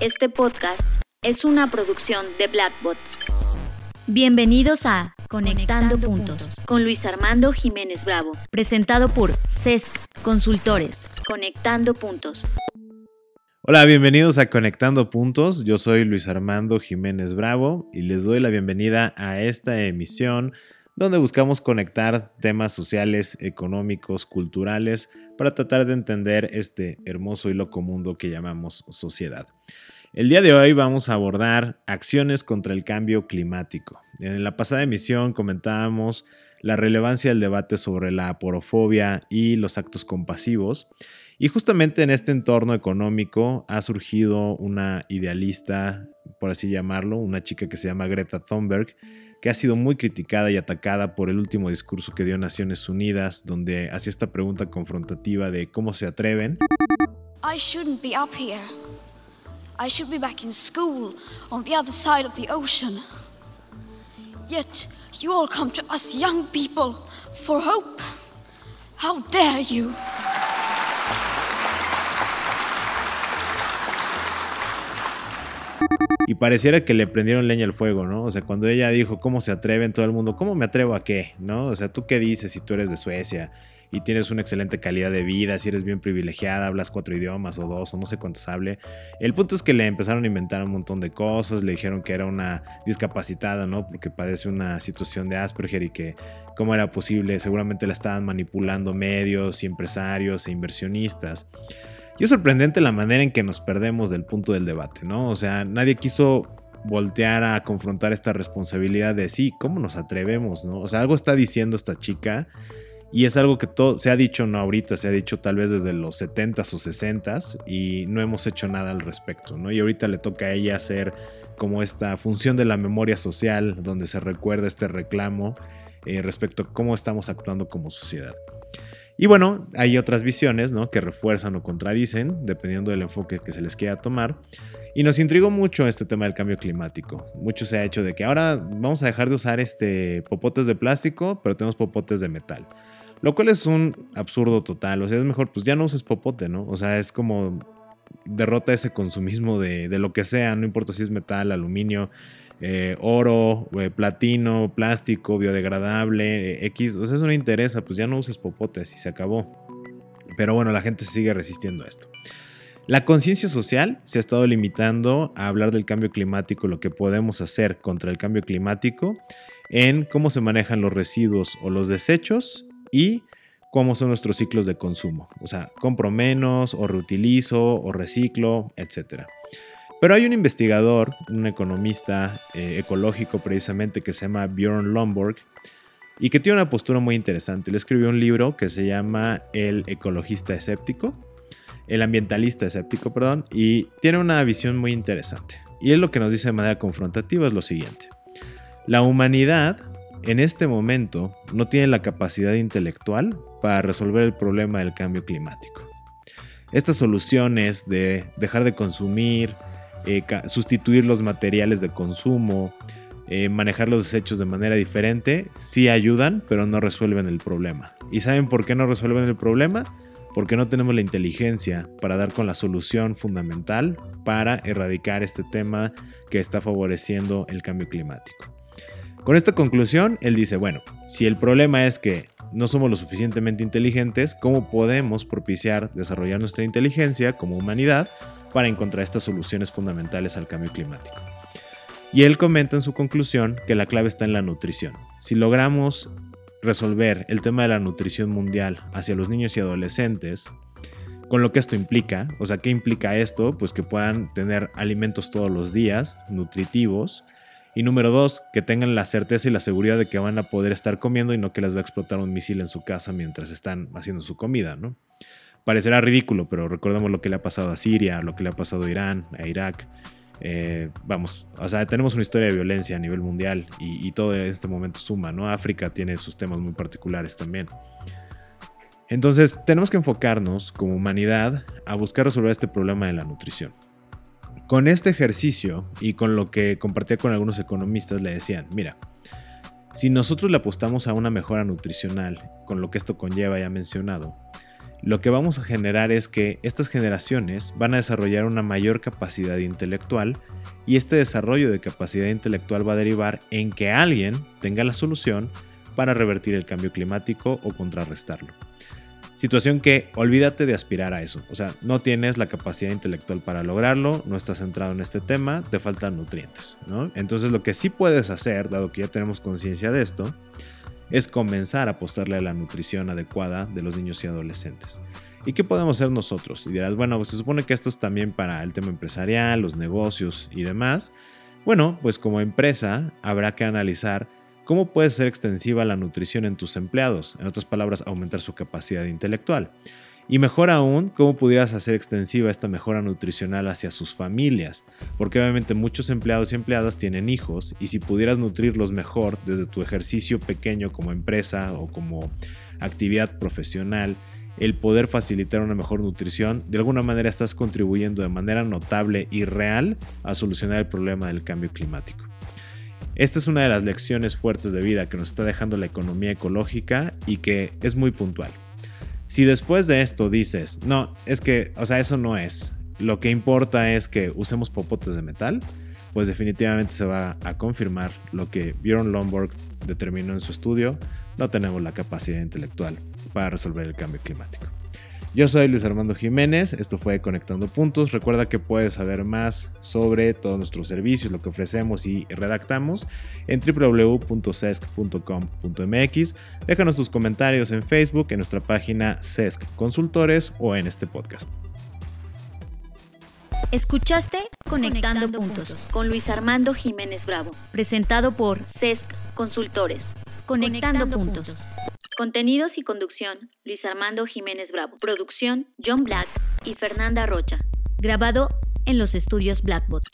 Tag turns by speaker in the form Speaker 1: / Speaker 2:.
Speaker 1: Este podcast es una producción de Blackbot. Bienvenidos a Conectando, Puntos con Luis Armando Jiménez Bravo, presentado por CESC Consultores. Conectando Puntos.
Speaker 2: Hola, bienvenidos a Conectando Puntos. Yo soy Luis Armando Jiménez Bravo y les doy la bienvenida a esta emisión donde buscamos conectar temas sociales, económicos, culturales, para tratar de entender este hermoso y loco mundo que llamamos sociedad. El día de hoy vamos a abordar acciones contra el cambio climático. En la pasada emisión comentábamos la relevancia del debate sobre la aporofobia y los actos compasivos. Y justamente en este entorno económico ha surgido una idealista, por así llamarlo, una chica que se llama Greta Thunberg, que ha sido muy criticada y atacada por el último discurso que dio Naciones Unidas, donde hacía esta pregunta confrontativa de cómo se atreven.
Speaker 3: I shouldn't be up here. I should be back in school on the other side of the ocean. Yet you all come to us young people for hope. How dare you?
Speaker 2: Y pareciera que le prendieron leña al fuego, ¿no? O sea, cuando ella dijo, ¿cómo se atreven todo el mundo? ¿Cómo me atrevo a qué? ¿No? O sea, ¿tú qué dices si tú eres de Suecia y tienes una excelente calidad de vida, si eres bien privilegiada, hablas cuatro idiomas o dos o no sé cuántos hable? El punto es que le empezaron a inventar un montón de cosas, le dijeron que era una discapacitada, ¿no? Porque padece una situación de Asperger y que cómo era posible, seguramente la estaban manipulando medios y empresarios e inversionistas. Y es sorprendente la manera en que nos perdemos del punto del debate, ¿no? O sea, nadie quiso voltear a confrontar esta responsabilidad de sí, ¿cómo nos atrevemos, no? O sea, algo está diciendo esta chica y es algo que todo, se ha dicho no ahorita, se ha dicho tal vez desde los 70s o 60s y no hemos hecho nada al respecto, ¿no? Y ahorita le toca a ella hacer como esta función de la memoria social donde se recuerda este reclamo eh, respecto a cómo estamos actuando como sociedad. Y bueno, hay otras visiones ¿no? que refuerzan o contradicen, dependiendo del enfoque que se les quiera tomar. Y nos intrigó mucho este tema del cambio climático. Mucho se ha hecho de que ahora vamos a dejar de usar este popotes de plástico, pero tenemos popotes de metal. Lo cual es un absurdo total. O sea, es mejor, pues ya no uses popote, ¿no? O sea, es como derrota ese consumismo de, de lo que sea, no importa si es metal, aluminio. Eh, oro, eh, platino, plástico, biodegradable, eh, X, o sea, eso no interesa, pues ya no uses popotes y se acabó. Pero bueno, la gente sigue resistiendo a esto. La conciencia social se ha estado limitando a hablar del cambio climático, lo que podemos hacer contra el cambio climático, en cómo se manejan los residuos o los desechos y cómo son nuestros ciclos de consumo. O sea, compro menos o reutilizo o reciclo, etcétera. Pero hay un investigador, un economista eh, ecológico precisamente que se llama Bjorn Lomborg y que tiene una postura muy interesante. Él escribió un libro que se llama El ecologista escéptico, el ambientalista escéptico, perdón, y tiene una visión muy interesante. Y él lo que nos dice de manera confrontativa es lo siguiente. La humanidad en este momento no tiene la capacidad intelectual para resolver el problema del cambio climático. Estas soluciones de dejar de consumir, eh, sustituir los materiales de consumo, eh, manejar los desechos de manera diferente, sí ayudan, pero no resuelven el problema. ¿Y saben por qué no resuelven el problema? Porque no tenemos la inteligencia para dar con la solución fundamental para erradicar este tema que está favoreciendo el cambio climático. Con esta conclusión, él dice, bueno, si el problema es que no somos lo suficientemente inteligentes, ¿cómo podemos propiciar desarrollar nuestra inteligencia como humanidad para encontrar estas soluciones fundamentales al cambio climático. Y él comenta en su conclusión que la clave está en la nutrición. Si logramos resolver el tema de la nutrición mundial hacia los niños y adolescentes, con lo que esto implica, o sea, ¿qué implica esto? Pues que puedan tener alimentos todos los días, nutritivos, y número dos, que tengan la certeza y la seguridad de que van a poder estar comiendo y no que les va a explotar un misil en su casa mientras están haciendo su comida, ¿no? Parecerá ridículo, pero recordemos lo que le ha pasado a Siria, lo que le ha pasado a Irán, a Irak. Eh, vamos, o sea, tenemos una historia de violencia a nivel mundial y, todo en este momento suma, ¿no? África tiene sus temas muy particulares también. Entonces, tenemos que enfocarnos como humanidad a buscar resolver este problema de la nutrición. Con este ejercicio y con lo que compartía con algunos economistas, le decían, mira, Si nosotros le apostamos a una mejora nutricional, con lo que esto conlleva ya mencionado, lo que vamos a generar es que estas generaciones van a desarrollar una mayor capacidad intelectual y este desarrollo de capacidad intelectual va a derivar en que alguien tenga la solución para revertir el cambio climático o contrarrestarlo. Situación que olvídate de aspirar a eso, o sea, no tienes la capacidad intelectual para lograrlo, no estás centrado en este tema, te faltan nutrientes, ¿no? Entonces lo que sí puedes hacer, dado que ya tenemos conciencia de esto, es comenzar a apostarle a la nutrición adecuada de los niños y adolescentes. ¿Y qué podemos hacer nosotros? Y dirás, bueno, pues se supone que esto es también para el tema empresarial, los negocios y demás. Bueno, pues como empresa habrá que analizar cómo puede ser extensiva la nutrición en tus empleados, en otras palabras, aumentar su capacidad intelectual. Y mejor aún, cómo pudieras hacer extensiva esta mejora nutricional hacia sus familias, porque obviamente muchos empleados y empleadas tienen hijos y si pudieras nutrirlos mejor desde tu ejercicio pequeño como empresa o como actividad profesional, el poder facilitar una mejor nutrición, de alguna manera estás contribuyendo de manera notable y real a solucionar el problema del cambio climático. Esta es una de las lecciones fuertes de vida que nos está dejando la economía ecológica y que es muy puntual. Si después de esto dices, no, es que, o sea, eso no es, lo que importa es que usemos popotes de metal, pues definitivamente se va a confirmar lo que Bjorn Lomborg determinó en su estudio, no tenemos la capacidad intelectual para resolver el cambio climático. Yo soy Luis Armando Jiménez, esto fue Conectando Puntos. Recuerda que puedes saber más sobre todos nuestros servicios, lo que ofrecemos y redactamos en www.cesc.com.mx. Déjanos tus comentarios en Facebook, en nuestra página CESC Consultores o en este podcast.
Speaker 1: Escuchaste Conectando, puntos, con Luis Armando Jiménez Bravo, presentado por CESC Consultores. Conectando, puntos. Contenidos y conducción, Luis Armando Jiménez Bravo. Producción, John Black y Fernanda Rocha. Grabado en los estudios Blackbot.